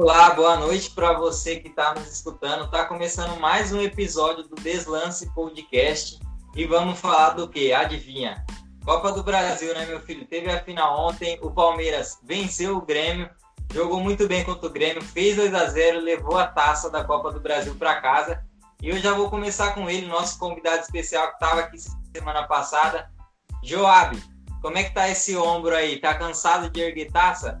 Olá, boa noite para você que está nos escutando. Está começando mais um episódio do Deslance Podcast e vamos falar do que? Adivinha? Copa do Brasil, né, meu filho? Teve a final ontem, o Palmeiras venceu o Grêmio, jogou muito bem contra o Grêmio, fez 2 a 0 levou a taça da Copa do Brasil para casa. E eu já vou começar com ele, nosso convidado especial que estava aqui semana passada, Joab. Como é que tá esse ombro aí? Tá cansado de erguer taça?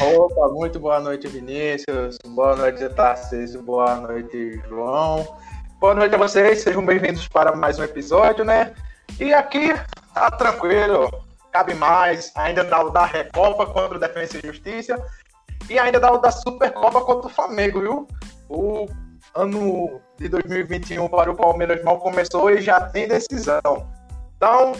Opa, muito boa noite, Vinícius. Boa noite, Tarcísio. Boa noite, João. Boa noite a vocês. Sejam bem-vindos para mais um episódio, né? E aqui, tá tranquilo. Cabe mais. Ainda dá o da Recopa contra o Defesa e Justiça. E ainda dá o da Supercopa contra o Flamengo, viu? O ano de 2021 para o Palmeiras mal começou e já tem decisão. Então,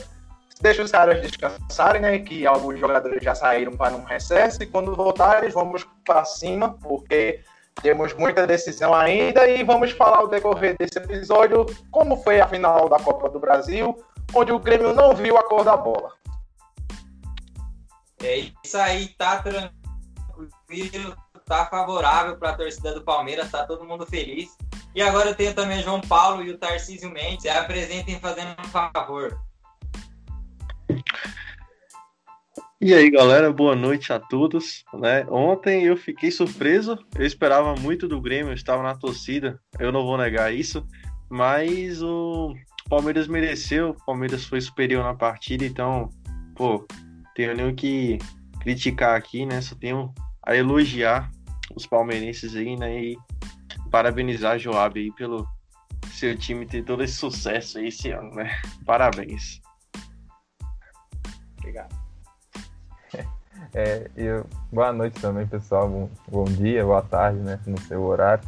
deixa os caras descansarem, né? Que alguns jogadores já saíram para um recesso e quando voltarem, vamos para cima, porque temos muita decisão ainda e vamos falar o decorrer desse episódio como foi a final da Copa do Brasil, onde o Grêmio não viu a cor da bola. É isso aí, tá tranquilo, tá favorável para a torcida do Palmeiras, tá todo mundo feliz. E agora eu tenho também João Paulo e o Tarcísio Mendes. Se apresentem fazendo um favor. E aí, galera, boa noite a todos. Né? Ontem eu fiquei surpreso, eu esperava muito do Grêmio, eu estava na torcida, eu não vou negar isso, mas o Palmeiras mereceu, o Palmeiras foi superior na partida, então, pô, tenho nem o que criticar aqui, né? Só tenho a elogiar os palmeirenses aí, né? E parabenizar a Joab aí pelo seu time ter todo esse sucesso aí esse ano, né? Parabéns. Obrigado. É, eu, boa noite também, pessoal. Bom, bom, dia, boa tarde, né? No seu horário.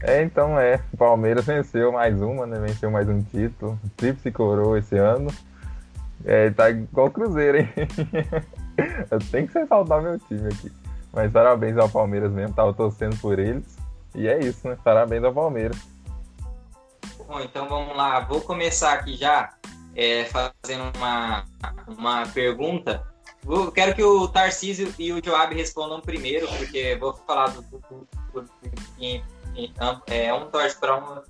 É, então é, o Palmeiras venceu mais uma, né? Venceu mais um título. Tríplice coroa esse ano. É, tá igual o Cruzeiro, hein? eu tenho que ressaltar meu time aqui. Mas parabéns ao Palmeiras mesmo, tava torcendo por eles. E é isso, né? Parabéns ao Palmeiras. Bom, então vamos lá. Vou começar aqui já é, fazendo uma, uma pergunta. Vou, quero que o Tarcísio e o Joab respondam primeiro, porque vou falar do. do, do, do em, em, é, um torce para um.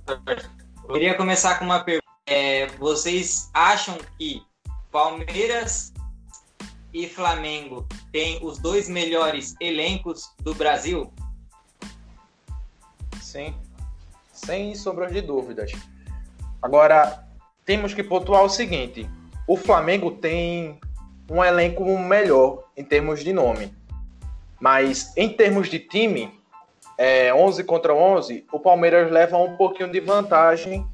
Eu queria começar com uma pergunta. É, vocês acham que Palmeiras e Flamengo têm os dois melhores elencos do Brasil? Sim, sem sombra de dúvidas. Agora, temos que pontuar o seguinte: o Flamengo tem um elenco melhor em termos de nome, mas em termos de time, é, 11 contra 11, o Palmeiras leva um pouquinho de vantagem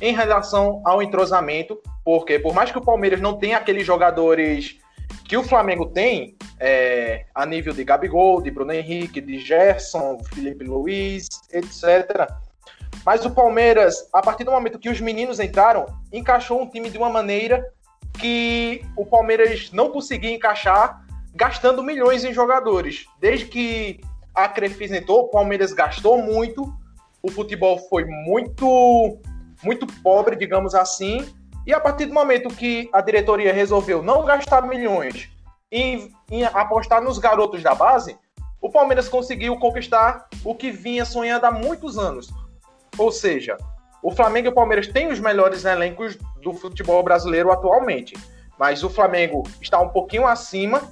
em relação ao entrosamento, porque por mais que o Palmeiras não tenha aqueles jogadores que o Flamengo tem, é, a nível de Gabigol, de Bruno Henrique, de Gerson, Felipe Luiz, etc. Mas o Palmeiras, a partir do momento que os meninos entraram, encaixou um time de uma maneira que o Palmeiras não conseguia encaixar, gastando milhões em jogadores. Desde que a Crefisa entrou, o Palmeiras gastou muito, o futebol foi muito, muito pobre, digamos assim, e a partir do momento que a diretoria resolveu não gastar milhões e apostar nos garotos da base, o Palmeiras conseguiu conquistar o que vinha sonhando há muitos anos. Ou seja, o Flamengo e o Palmeiras têm os melhores elencos do futebol brasileiro atualmente, mas o Flamengo está um pouquinho acima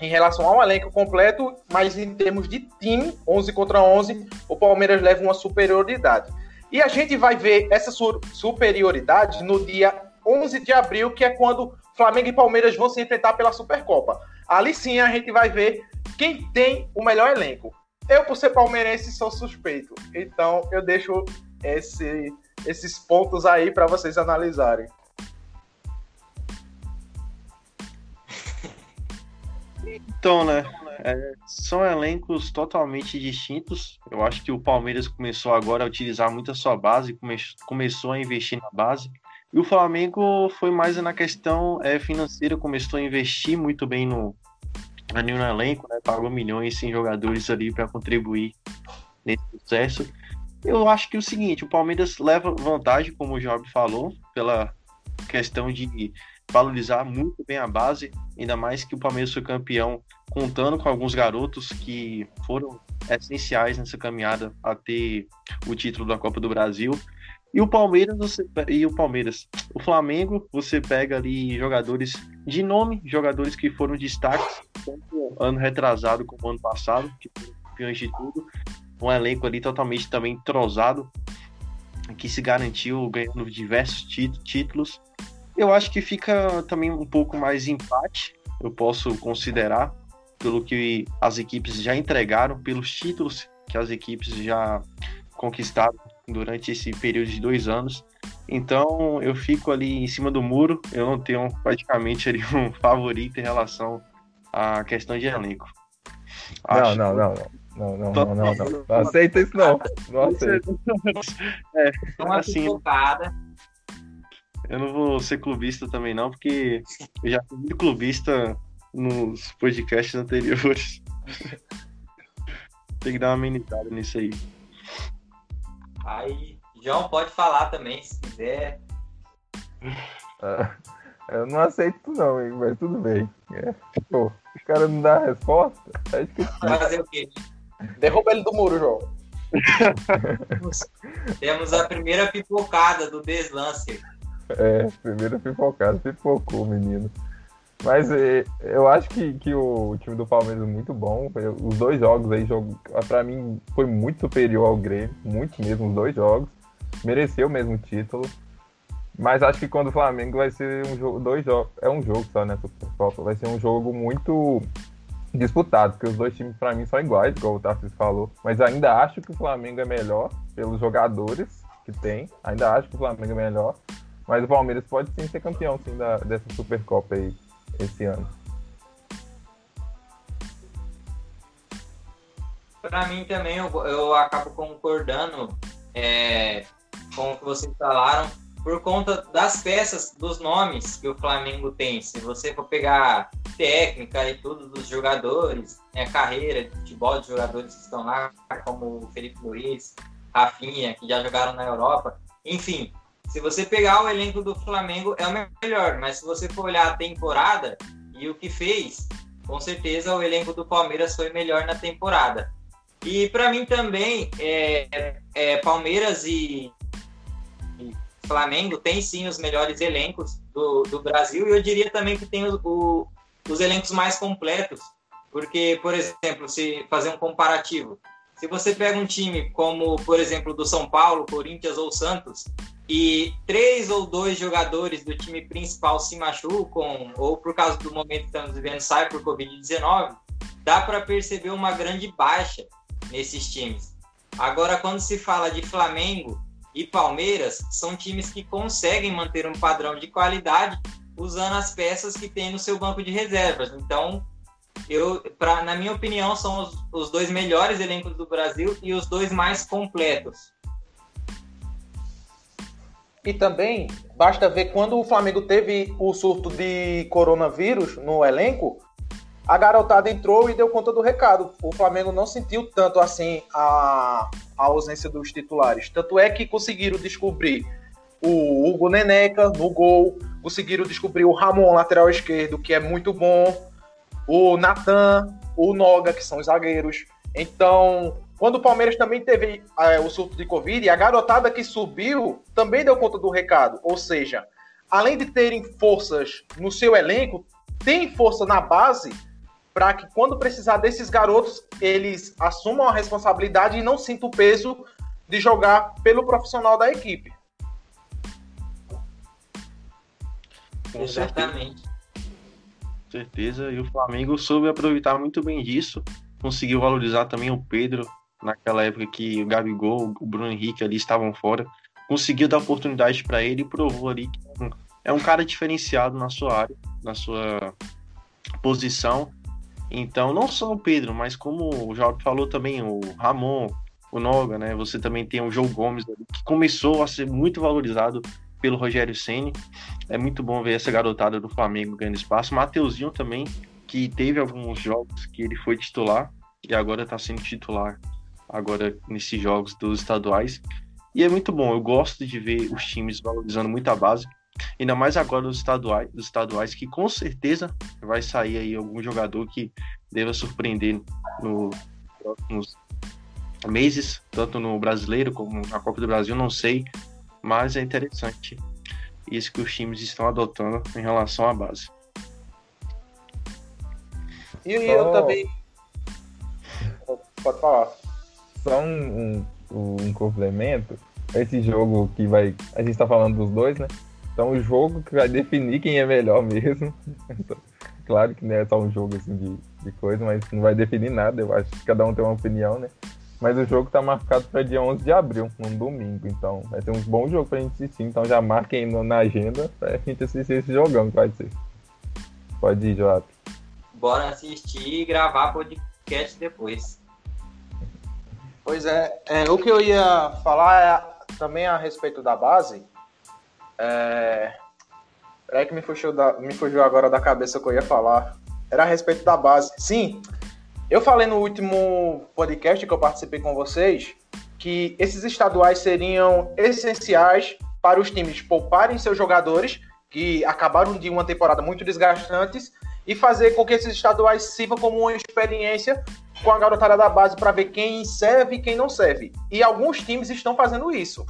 em relação ao elenco completo, mas em termos de time, 11 contra 11, o Palmeiras leva uma superioridade. E a gente vai ver essa superioridade no dia 11 de abril, que é quando Flamengo e Palmeiras vão se enfrentar pela Supercopa. Ali sim a gente vai ver quem tem o melhor elenco. Eu, por ser palmeirense, sou suspeito. Então eu deixo esse, esses pontos aí para vocês analisarem. Então, né? É, são elencos totalmente distintos. Eu acho que o Palmeiras começou agora a utilizar muito a sua base, come, começou a investir na base. E o Flamengo foi mais na questão é, financeira, começou a investir muito bem no, no elenco, né? pagou milhões em jogadores ali para contribuir nesse sucesso. Eu acho que é o seguinte, o Palmeiras leva vantagem, como o Job falou, pela questão de valorizar muito bem a base, ainda mais que o Palmeiras foi campeão contando com alguns garotos que foram essenciais nessa caminhada a ter o título da Copa do Brasil. E o Palmeiras, você, e o Palmeiras, o Flamengo, você pega ali jogadores de nome, jogadores que foram destaques, tanto ano retrasado como ano passado, que foram campeões de tudo. Um elenco ali totalmente também entrosado, que se garantiu ganhando diversos títulos. Eu acho que fica também um pouco mais empate, eu posso considerar, pelo que as equipes já entregaram, pelos títulos que as equipes já conquistaram durante esse período de dois anos. Então eu fico ali em cima do muro, eu não tenho praticamente ali um favorito em relação à questão de elenco. Acho... Não, não, não. Não, não, não, não, não. Não aceita isso não. Não aceita. É, assim, Eu não vou ser clubista também não, porque eu já fui muito clubista nos podcasts anteriores. Tem que dar uma amenizada nisso aí. Aí, João pode falar também, se quiser. Ah, eu não aceito não, hein, mas tudo bem. É, pô, o cara não dá a resposta. Acho que... Fazer o quê? Derruba ele do muro, João. Temos a primeira pipocada do Deslance. É, primeira pipocada, pipocou, menino. Mas é, eu acho que, que o time do Palmeiras é muito bom. Os dois jogos aí, jogo, pra mim, foi muito superior ao Grêmio. Muito mesmo, os dois jogos. Mereceu mesmo o título. Mas acho que quando o Flamengo vai ser um jogo. Dois jogos. É um jogo só, né? Vai ser um jogo muito disputado, porque os dois times para mim são iguais, igual o Tarcísio falou. Mas ainda acho que o Flamengo é melhor pelos jogadores que tem. Ainda acho que o Flamengo é melhor. Mas o Palmeiras pode sim ser campeão sim, da, dessa Supercopa aí esse ano. Para mim também, eu, eu acabo concordando é, com o que vocês falaram, por conta das peças, dos nomes que o Flamengo tem. Se você for pegar técnica e tudo dos jogadores, né, carreira de futebol de jogadores que estão lá, como o Felipe Luiz, Rafinha, que já jogaram na Europa, enfim, se você pegar o elenco do Flamengo, é o melhor, mas se você for olhar a temporada e o que fez, com certeza o elenco do Palmeiras foi melhor na temporada. E para mim também, é, é, Palmeiras e, e, Flamengo tem sim os melhores elencos do, do Brasil, e eu diria também que tem o, o, os elencos mais completos, porque, por exemplo, se fazer um comparativo, se você pega um time como, por exemplo, do São Paulo, Corinthians ou Santos, e três ou dois jogadores do time principal se machucam, ou por causa do momento que estamos vivendo, sai por Covid-19, dá para perceber uma grande baixa nesses times. Agora, quando se fala de Flamengo e Palmeiras, são times que conseguem manter um padrão de qualidade usando as peças que tem no seu banco de reservas. Então, eu, pra, na minha opinião, são os, os dois melhores elencos do Brasil e os dois mais completos. E também basta ver quando o Flamengo teve o surto de coronavírus no elenco, a garotada entrou e deu conta do recado. O Flamengo não sentiu tanto assim a, a ausência dos titulares. Tanto é que conseguiram descobrir o Hugo Neneca no gol, conseguiram descobrir o Ramon, lateral esquerdo, que é muito bom, o Natan, o Noga, que são os zagueiros. Então, quando o Palmeiras também teve é, o surto de Covid, a garotada que subiu também deu conta do recado. Ou seja, além de terem forças no seu elenco, tem força na base para que quando precisar desses garotos, eles assumam a responsabilidade e não sintam o peso de jogar pelo profissional da equipe. Com Exatamente. Certeza. E o Flamengo soube aproveitar muito bem disso. Conseguiu valorizar também o Pedro, naquela época que o Gabigol, o Bruno Henrique ali estavam fora, conseguiu dar oportunidade para ele e provou ali que é um cara diferenciado na sua área, na sua posição. Então, não só o Pedro, mas como o Jorge falou também, o Ramon, o Noga, né? Você também tem o João Gomes, que começou a ser muito valorizado pelo Rogério Ceni. É muito bom ver essa garotada do Flamengo ganhando espaço. Mateuzinho também, que teve alguns jogos que ele foi titular e agora está sendo titular agora nesses jogos dos estaduais. E é muito bom, eu gosto de ver os times valorizando muito a base. Ainda mais agora dos estaduais, dos estaduais, que com certeza vai sair aí algum jogador que deva surpreender no próximos meses, tanto no brasileiro como na Copa do Brasil, não sei, mas é interessante isso que os times estão adotando em relação à base. E eu também. Pode falar. Só um, um, um, complemento. Esse jogo que vai. A gente está falando dos dois, né? Então o jogo que vai definir quem é melhor mesmo. claro que não é só um jogo assim de, de coisa, mas não vai definir nada, eu acho que cada um tem uma opinião, né? Mas o jogo está marcado para dia 11 de abril, num domingo. Então vai ser um bom jogo para a gente assistir. Então já marquem na agenda para a gente assistir esse jogão que vai ser. Pode ir, Joab. Bora assistir e gravar podcast depois. Pois é, é, o que eu ia falar é também a respeito da base. É... Peraí que me fugiu, da, me fugiu agora da cabeça o que eu ia falar. Era a respeito da base. Sim, eu falei no último podcast que eu participei com vocês que esses estaduais seriam essenciais para os times pouparem seus jogadores, que acabaram de uma temporada muito desgastantes, e fazer com que esses estaduais sirvam como uma experiência com a garotada da base para ver quem serve e quem não serve. E alguns times estão fazendo isso.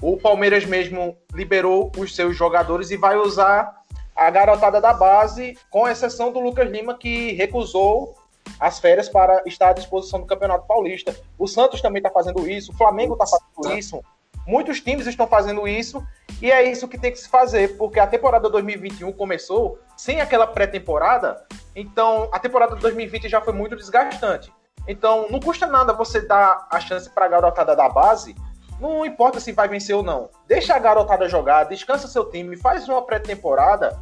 O Palmeiras mesmo liberou os seus jogadores e vai usar a garotada da base, com exceção do Lucas Lima, que recusou as férias para estar à disposição do Campeonato Paulista. O Santos também está fazendo isso, o Flamengo está fazendo isso, muitos times estão fazendo isso, e é isso que tem que se fazer, porque a temporada 2021 começou sem aquela pré-temporada, então a temporada 2020 já foi muito desgastante. Então não custa nada você dar a chance para a garotada da base, não importa se vai vencer ou não. Deixa a garotada jogar, descansa seu time, faz uma pré-temporada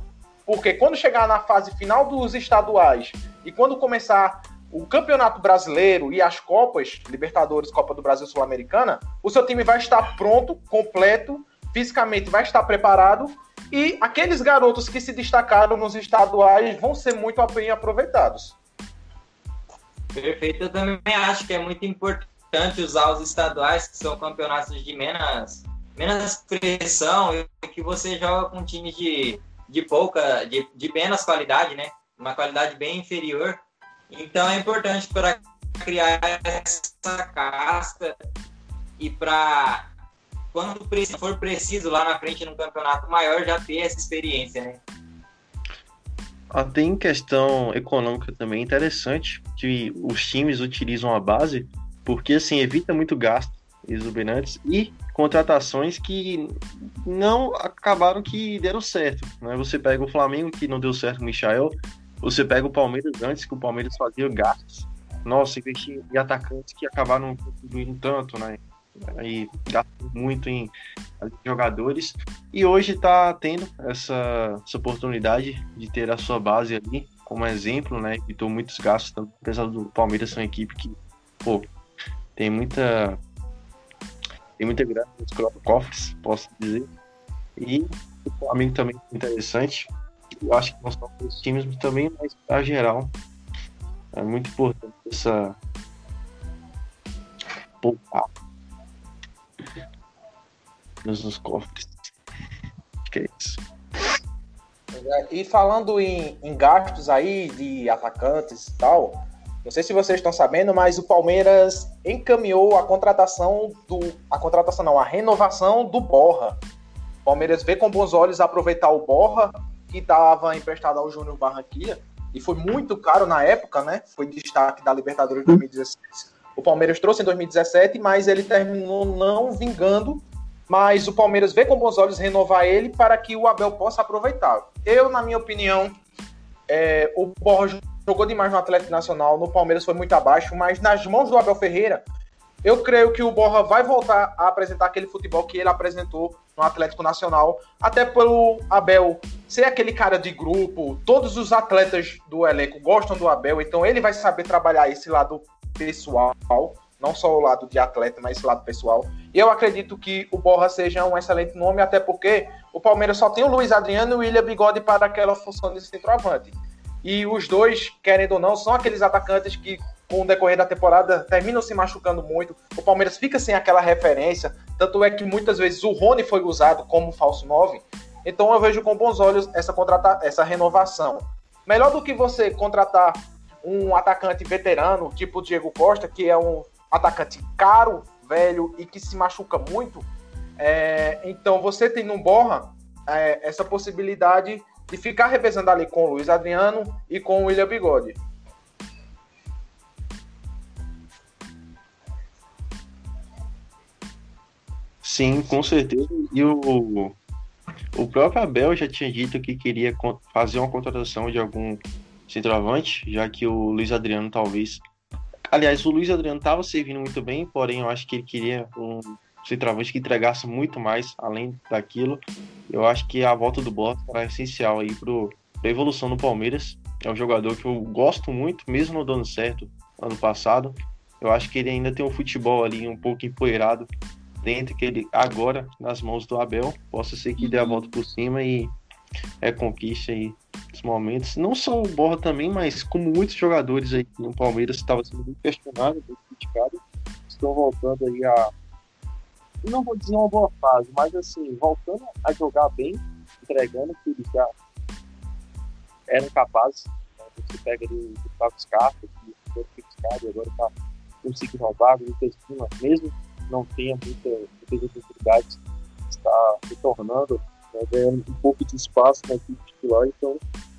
porque quando chegar na fase final dos estaduais e quando começar o Campeonato Brasileiro e as Copas, Libertadores, Copa do Brasil Sul-Americana, o seu time vai estar pronto, completo, fisicamente vai estar preparado e aqueles garotos que se destacaram nos estaduais vão ser muito bem aproveitados. Perfeito, eu também acho que é muito importante usar os estaduais, que são campeonatos de menos, menos pressão, e que você joga com times de de pouca, de, de menos qualidade, né? Uma qualidade bem inferior. Então é importante para criar essa casca e para quando for preciso lá na frente num campeonato maior já ter essa experiência, né? Até em questão econômica também interessante que os times utilizam a base porque assim evita muito gasto exuberantes e contratações que não acabaram que deram certo. Né? Você pega o Flamengo, que não deu certo com o Michael, você pega o Palmeiras antes, que o Palmeiras fazia gastos. Nossa, investia em atacantes que acabaram contribuindo tanto, né? E gastam muito em jogadores. E hoje está tendo essa, essa oportunidade de ter a sua base ali como exemplo, né? Evitou muitos gastos, apesar do Palmeiras ser uma equipe que, pô, tem muita tem muita grana nos cofres, posso dizer. E o Flamengo também é interessante. Eu acho que não só os times, mas também, mas a geral, é muito importante essa poupar nos, nos cofres. Que é isso. E falando em, em gastos aí de atacantes e tal, não sei se vocês estão sabendo, mas o Palmeiras encaminhou a contratação do. A contratação não, a renovação do Borra. O Palmeiras vê com bons olhos aproveitar o Borra, que estava emprestado ao Júnior Barranquilla, e foi muito caro na época, né? Foi destaque da Libertadores 2016. O Palmeiras trouxe em 2017, mas ele terminou não vingando. Mas o Palmeiras vê com bons olhos renovar ele para que o Abel possa aproveitar. Eu, na minha opinião, é, o Borja jogou demais no Atlético Nacional, no Palmeiras foi muito abaixo, mas nas mãos do Abel Ferreira, eu creio que o Borra vai voltar a apresentar aquele futebol que ele apresentou no Atlético Nacional, até pelo Abel ser aquele cara de grupo, todos os atletas do elenco gostam do Abel, então ele vai saber trabalhar esse lado pessoal, não só o lado de atleta, mas esse lado pessoal. E eu acredito que o Borra seja um excelente nome, até porque o Palmeiras só tem o Luiz Adriano e o William Bigode para aquela função de centroavante. E os dois, querendo ou não, são aqueles atacantes que, com o decorrer da temporada, terminam se machucando muito. O Palmeiras fica sem aquela referência. Tanto é que muitas vezes o Rony foi usado como falso 9. Então eu vejo com bons olhos essa, contrata essa renovação. Melhor do que você contratar um atacante veterano, tipo o Diego Costa, que é um atacante caro, velho e que se machuca muito. É, então você tem no Borra é, essa possibilidade de ficar revezando ali com o Luiz Adriano e com o William Bigode. Sim, com certeza. E o, o próprio Abel já tinha dito que queria fazer uma contratação de algum centroavante, já que o Luiz Adriano talvez. Aliás, o Luiz Adriano estava servindo muito bem, porém eu acho que ele queria um centroavante que entregasse muito mais além daquilo. Eu acho que a volta do Borja é essencial aí para a evolução do Palmeiras. É um jogador que eu gosto muito, mesmo não dando certo ano passado. Eu acho que ele ainda tem um futebol ali um pouco empoeirado dentro que ele agora nas mãos do Abel possa ser que dê a volta por cima e é conquista aí os momentos. Não só o Borra também, mas como muitos jogadores aí no Palmeiras estava sendo muito questionado, muito criticado, estão voltando aí a não vou dizer uma boa fase, mas assim, voltando a jogar bem, entregando que eles já eram capazes. Né? Você pega ali o Gustavo Scarpa, que foi criticado e agora está conseguindo roubar, o Lucas Lima, mesmo não tenha muita, muitas oportunidades, está retornando, né, ganhando um pouco de espaço na equipe titular, então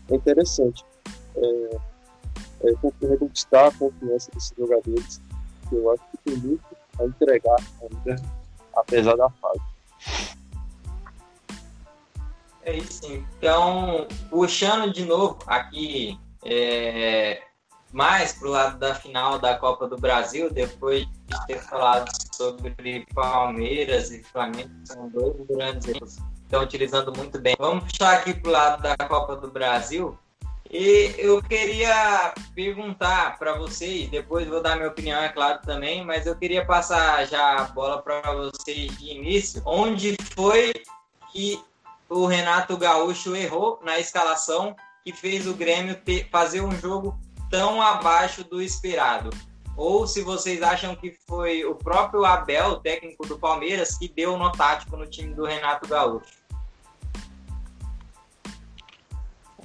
é interessante. É, é, reconquistar a confiança desses jogadores, que eu acho que tem muito a entregar ainda, apesar da fase. É isso, então, puxando de novo aqui é, mais pro lado da final da Copa do Brasil, depois de ter falado sobre Palmeiras e Flamengo, são dois grandes exemplos estão utilizando muito bem. Vamos puxar aqui pro lado da Copa do Brasil. E eu queria perguntar para vocês, depois vou dar minha opinião, é claro, também, mas eu queria passar já a bola para vocês de início. Onde foi que o Renato Gaúcho errou na escalação que fez o Grêmio ter, fazer um jogo tão abaixo do esperado. Ou se vocês acham que foi o próprio Abel, técnico do Palmeiras, que deu no tático no time do Renato Gaúcho.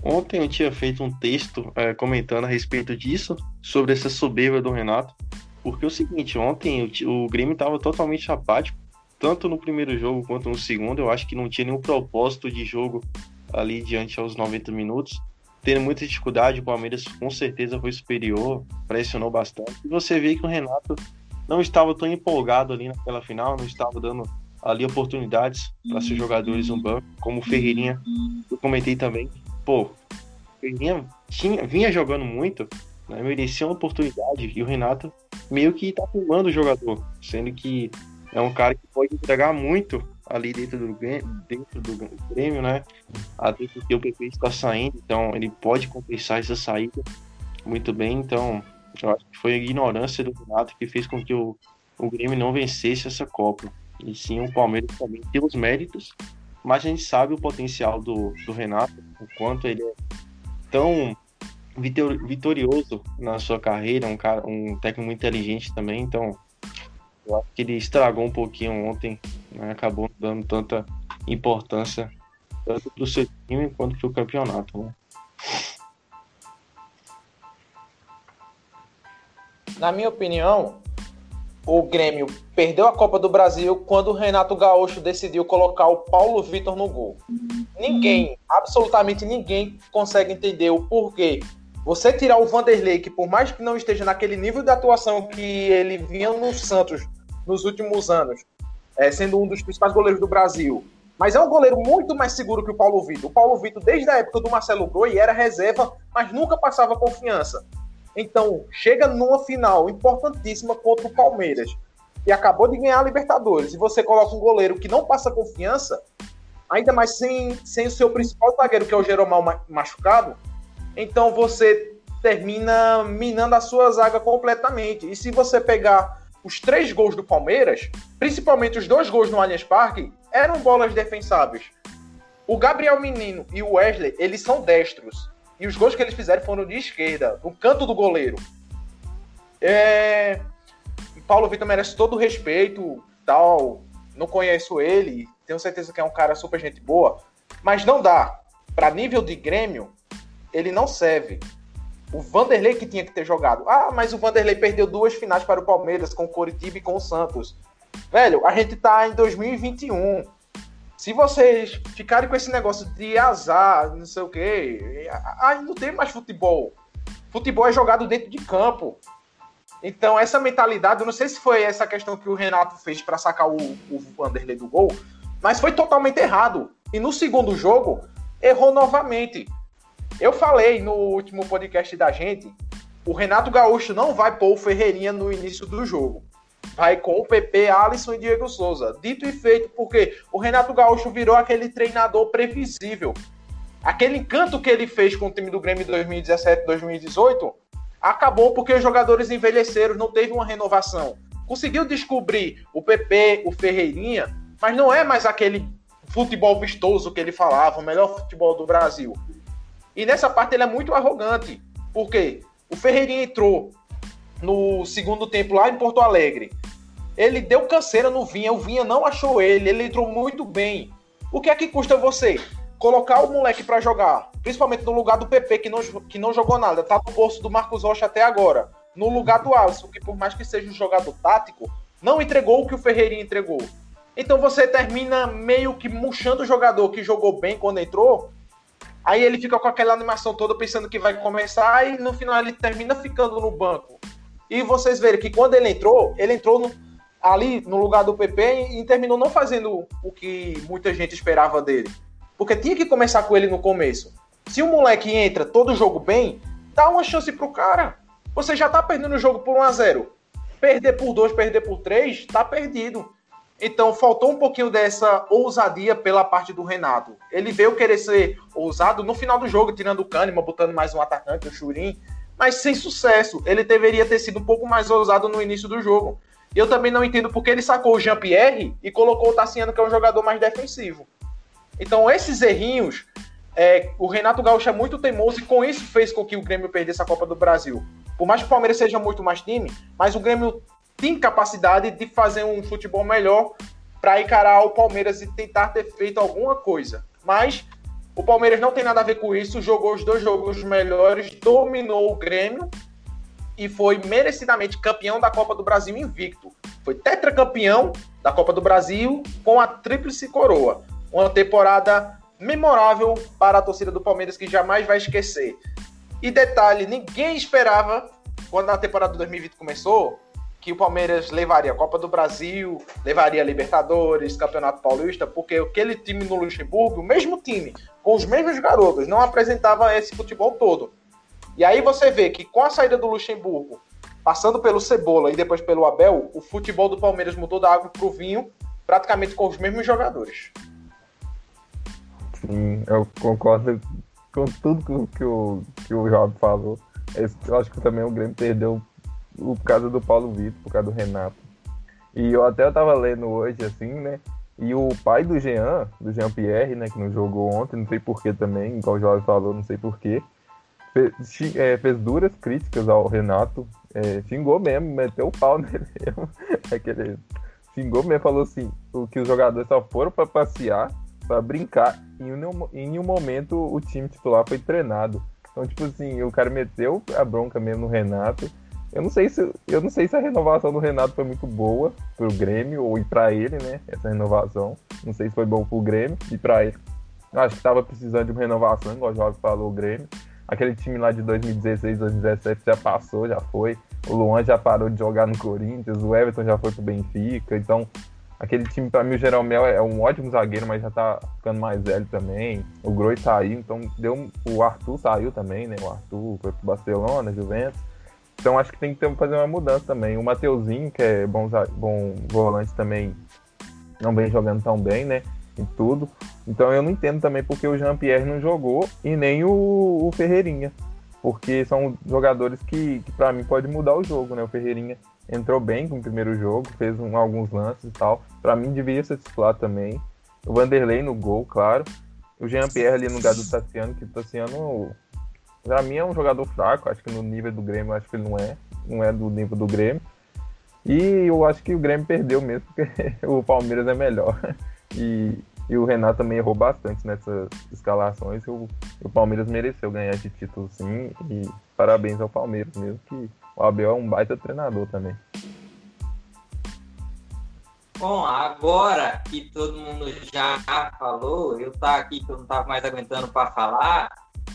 Ontem eu tinha feito um texto é, comentando a respeito disso, sobre essa soberba do Renato. Porque é o seguinte, ontem o, o Grêmio estava totalmente apático, tanto no primeiro jogo quanto no segundo. Eu acho que não tinha nenhum propósito de jogo ali diante aos 90 minutos tendo muita dificuldade, o Palmeiras com certeza foi superior, pressionou bastante. E você vê que o Renato não estava tão empolgado ali naquela final, não estava dando ali oportunidades para seus jogadores no banco, como o Ferreirinha, eu comentei também. Pô, Ferreirinha tinha, vinha jogando muito, né, merecia uma oportunidade, e o Renato meio que está filmando o jogador, sendo que é um cara que pode entregar muito ali dentro do, dentro do Grêmio, né? Até porque o PP está saindo, então ele pode compensar essa saída muito bem. Então, eu acho que foi a ignorância do Renato que fez com que o, o Grêmio não vencesse essa Copa. E sim, o Palmeiras também tem os méritos, mas a gente sabe o potencial do, do Renato, o quanto ele é tão vitorioso na sua carreira, um, cara, um técnico muito inteligente também, então eu acho que ele estragou um pouquinho ontem, né? acabou dando tanta importância tanto para o seu time quanto para o campeonato. Né? Na minha opinião, o Grêmio perdeu a Copa do Brasil quando o Renato Gaúcho decidiu colocar o Paulo Vitor no gol. Ninguém, absolutamente ninguém, consegue entender o porquê. Você tirar o Vanderlei, que por mais que não esteja naquele nível de atuação que ele vinha no Santos nos últimos anos, é, sendo um dos principais goleiros do Brasil. Mas é um goleiro muito mais seguro que o Paulo Vitor. O Paulo Vitor, desde a época do Marcelo Groi, era reserva, mas nunca passava confiança. Então, chega numa final importantíssima contra o Palmeiras e acabou de ganhar a Libertadores, e você coloca um goleiro que não passa confiança, ainda mais sem, sem o seu principal zagueiro, que é o Jeromal machucado, então você termina minando a sua zaga completamente. E se você pegar os três gols do Palmeiras, principalmente os dois gols no Allianz Parque, eram bolas defensáveis. O Gabriel Menino e o Wesley, eles são destros. E os gols que eles fizeram foram de esquerda, no canto do goleiro. É... Paulo Vitor merece todo o respeito, tal. Não conheço ele, tenho certeza que é um cara super gente boa. Mas não dá. Para nível de Grêmio, ele não serve. O Vanderlei que tinha que ter jogado. Ah, mas o Vanderlei perdeu duas finais para o Palmeiras, com o Coritiba e com o Santos. Velho, a gente tá em 2021. Se vocês ficarem com esse negócio de azar, não sei o quê, aí não tem mais futebol. Futebol é jogado dentro de campo. Então, essa mentalidade, eu não sei se foi essa questão que o Renato fez para sacar o, o Vanderlei do gol, mas foi totalmente errado. E no segundo jogo, errou novamente. Eu falei no último podcast da gente, o Renato Gaúcho não vai pôr o Ferreirinha no início do jogo. Vai com o PP, Alisson e Diego Souza. Dito e feito, porque o Renato Gaúcho virou aquele treinador previsível. Aquele encanto que ele fez com o time do Grêmio em 2017, 2018, acabou porque os jogadores envelheceram, não teve uma renovação. Conseguiu descobrir o PP, o Ferreirinha, mas não é mais aquele futebol vistoso que ele falava, o melhor futebol do Brasil. E nessa parte ele é muito arrogante. Por quê? O Ferreirinha entrou no segundo tempo lá em Porto Alegre. Ele deu canseira no Vinha, o Vinha não achou ele, ele entrou muito bem. O que é que custa você colocar o moleque para jogar, principalmente no lugar do PP, que não, que não jogou nada, tá no bolso do Marcos Rocha até agora, no lugar do Alisson, que por mais que seja um jogador tático, não entregou o que o Ferreirinha entregou. Então você termina meio que murchando o jogador que jogou bem quando entrou, aí ele fica com aquela animação toda pensando que vai começar e no final ele termina ficando no banco. E vocês verem que quando ele entrou, ele entrou no, ali no lugar do PP e, e terminou não fazendo o que muita gente esperava dele. Porque tinha que começar com ele no começo. Se o moleque entra todo jogo bem, dá uma chance pro cara. Você já tá perdendo o jogo por 1 a 0 Perder por 2, perder por 3, tá perdido. Então faltou um pouquinho dessa ousadia pela parte do Renato. Ele veio querer ser ousado no final do jogo, tirando o Kahneman, botando mais um atacante, o Churin, mas sem sucesso. Ele deveria ter sido um pouco mais ousado no início do jogo. Eu também não entendo porque ele sacou o Jean-Pierre e colocou o Tassiano, que é um jogador mais defensivo. Então, esses errinhos, é, o Renato Gaúcho é muito teimoso e com isso fez com que o Grêmio perdesse a Copa do Brasil. Por mais que o Palmeiras seja muito mais time, mas o Grêmio tem capacidade de fazer um futebol melhor para encarar o Palmeiras e tentar ter feito alguma coisa. Mas o Palmeiras não tem nada a ver com isso, jogou os dois jogos melhores, dominou o Grêmio e foi merecidamente campeão da Copa do Brasil invicto. Foi tetracampeão da Copa do Brasil com a tríplice coroa uma temporada memorável para a torcida do Palmeiras que jamais vai esquecer. E detalhe, ninguém esperava, quando a temporada de 2020 começou, que o Palmeiras levaria a Copa do Brasil, levaria a Libertadores, Campeonato Paulista, porque aquele time no Luxemburgo, o mesmo time, com os mesmos garotos, não apresentava esse futebol todo. E aí você vê que com a saída do Luxemburgo, passando pelo Cebola e depois pelo Abel, o futebol do Palmeiras mudou da água para o vinho, praticamente com os mesmos jogadores. Sim, eu concordo com tudo que o, que o Job falou. Eu acho que também o Grêmio perdeu por causa do Paulo Vitor, por causa do Renato. E eu até eu tava lendo hoje, assim, né? E o pai do Jean, do Jean Pierre, né, que não jogou ontem, não sei porquê também, igual o Jorge falou, não sei porquê, fez, é, fez duras críticas ao Renato, é, xingou mesmo, meteu o pau nele mesmo. Aquele, xingou mesmo, falou assim, o que os jogadores só foram para passear para brincar. E em um, em um momento o time titular foi treinado. Então, tipo assim, o cara meteu a bronca mesmo no Renato. Eu não sei se eu não sei se a renovação do Renato foi muito boa pro Grêmio ou para ele, né? Essa renovação. Não sei se foi bom pro Grêmio e para ele. Acho que tava precisando de uma renovação, igual o Jorge falou, o Grêmio. Aquele time lá de 2016, 2017 já passou, já foi. O Luan já parou de jogar no Corinthians, o Everton já foi pro Benfica. Então, Aquele time, para mim, o Jeromel é um ótimo zagueiro, mas já tá ficando mais velho também. O Groi saiu, então deu o Arthur saiu também, né? O Arthur foi pro Barcelona, Juventus. Então acho que tem que ter, fazer uma mudança também. O Mateuzinho, que é bom, bom volante também, não vem jogando tão bem, né? Em tudo. Então eu não entendo também porque o Jean-Pierre não jogou e nem o, o Ferreirinha. Porque são jogadores que, que para mim pode mudar o jogo, né? O Ferreirinha entrou bem com o primeiro jogo, fez um, alguns lances e tal. Para mim, deveria ser titular também. O Vanderlei no gol, claro. O Jean-Pierre ali no lugar do Tassiano, que o Tassiano, pra mim, é um jogador fraco. Acho que no nível do Grêmio, acho que ele não é. Não é do nível do Grêmio. E eu acho que o Grêmio perdeu mesmo, porque o Palmeiras é melhor. E, E o Renato também errou bastante nessas escalações. O, o Palmeiras mereceu ganhar esse título sim. E parabéns ao Palmeiras mesmo, que o Abel é um baita treinador também. Bom, agora que todo mundo já falou, eu tá aqui que eu não tava mais aguentando para falar.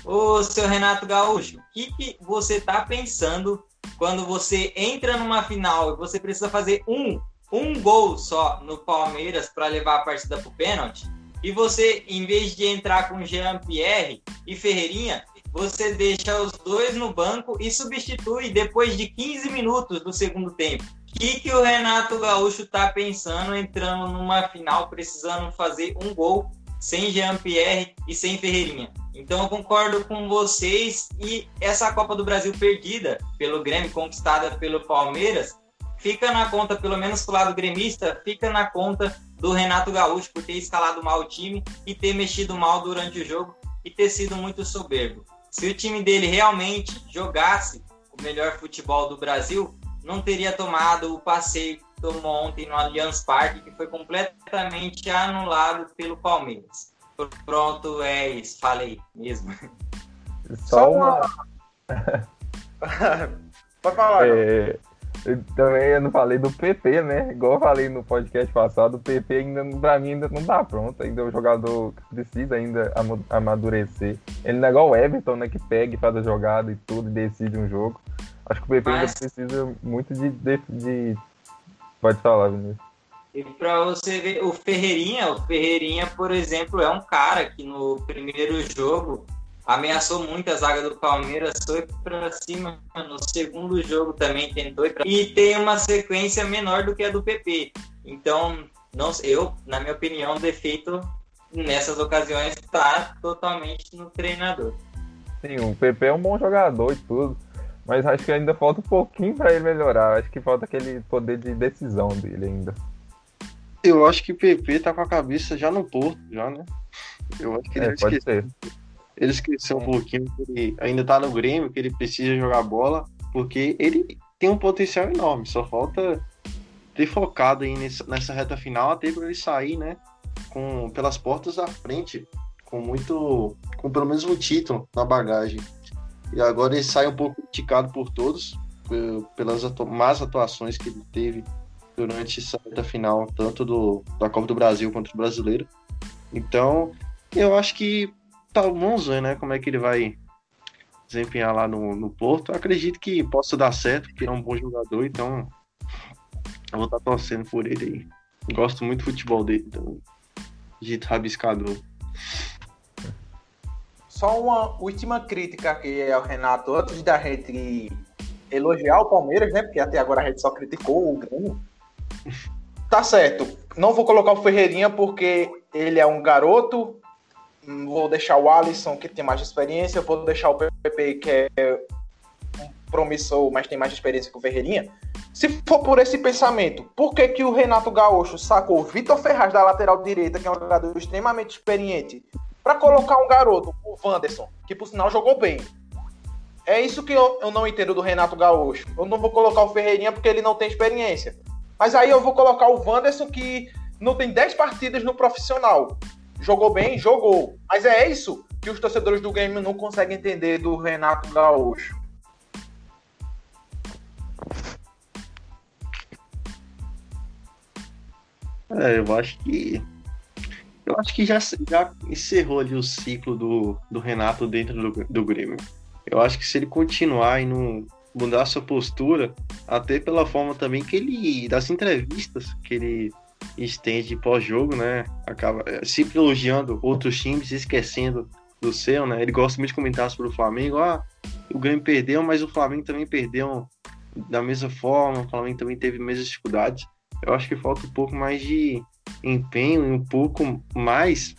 Ô, seu Renato Gaúcho, o que, que você tá pensando quando você entra numa final e você precisa fazer um, um gol só no Palmeiras para levar a partida pro pênalti? E você, em vez de entrar com Jean Pierre e Ferreirinha, você deixa os dois no banco e substitui depois de 15 minutos do segundo tempo que, que o Renato Gaúcho tá pensando entrando numa final, precisando fazer um gol sem Jean-Pierre e sem Ferreirinha. Então eu concordo com vocês e essa Copa do Brasil perdida pelo Grêmio, conquistada pelo Palmeiras, fica na conta, pelo menos pro lado gremista, fica na conta do Renato Gaúcho por ter escalado mal o time e ter mexido mal durante o jogo e ter sido muito soberbo. Se o time dele realmente jogasse o melhor futebol do Brasil, não teria tomado o passeio que tomou ontem no Allianz Parque, que foi completamente anulado pelo Palmeiras. Pronto, é isso. Falei mesmo. Só uma. Pode falar. É, eu também eu não falei do PP, né? Igual eu falei no podcast passado, o PP ainda, pra mim, ainda não dá pronto. Ainda é um jogador que precisa ainda amadurecer. Ele não é igual o Everton, né? Que pega e faz a jogada e tudo, e decide um jogo. Acho que o PP Mas... ainda precisa muito de, de, de... Pode falar, Vinícius. E para você ver, o Ferreirinha, o Ferreirinha, por exemplo, é um cara que no primeiro jogo ameaçou muito a zaga do Palmeiras, foi para cima. No segundo jogo também tentou. E tem uma sequência menor do que a do PP. Então, não eu, na minha opinião, o defeito nessas ocasiões está totalmente no treinador. Sim, o PP é um bom jogador e tudo. Mas acho que ainda falta um pouquinho para ele melhorar. Acho que falta aquele poder de decisão dele ainda. Eu acho que o PP tá com a cabeça já no Porto, já, né? Eu acho que ele é, pode esqueceu. ser. Ele esqueceu um é. pouquinho que ele ainda tá no Grêmio, que ele precisa jogar bola, porque ele tem um potencial enorme. Só falta ter focado aí nessa, nessa reta final até para ele sair, né? Com, pelas portas da frente, com muito. com pelo menos um título na bagagem. E agora ele sai um pouco criticado por todos, pelas atu más atuações que ele teve durante essa reta final, tanto do, da Copa do Brasil quanto do Brasileiro. Então, eu acho que tá, vamos ver, né, como é que ele vai desempenhar lá no, no Porto. Eu acredito que possa dar certo, porque é um bom jogador, então eu vou estar torcendo por ele aí. Gosto muito do futebol dele, então, de rabiscador. Só uma última crítica aqui ao Renato, antes da gente elogiar o Palmeiras, né? Porque até agora a gente só criticou o Grêmio. Tá certo. Não vou colocar o Ferreirinha porque ele é um garoto. Vou deixar o Alisson, que tem mais experiência. Vou deixar o Pepe, que é um promissor, mas tem mais experiência que o Ferreirinha. Se for por esse pensamento, por que, que o Renato Gaúcho sacou o Vitor Ferraz da lateral direita, que é um jogador extremamente experiente, para colocar um garoto, o Wanderson, que por sinal jogou bem. É isso que eu, eu não entendo do Renato Gaúcho. Eu não vou colocar o Ferreirinha porque ele não tem experiência. Mas aí eu vou colocar o Wanderson que não tem 10 partidas no profissional. Jogou bem? Jogou. Mas é isso que os torcedores do game não conseguem entender do Renato Gaúcho. É, eu acho que eu acho que já, já encerrou ali o ciclo do, do Renato dentro do, do Grêmio. Eu acho que se ele continuar e não mudar sua postura, até pela forma também que ele, das entrevistas que ele estende pós-jogo, né? Acaba é, sempre elogiando outros times, esquecendo do seu, né? Ele gosta muito de comentar sobre o Flamengo. Ah, o Grêmio perdeu, mas o Flamengo também perdeu da mesma forma, o Flamengo também teve mesmas dificuldades. Eu acho que falta um pouco mais de empenho e um pouco mais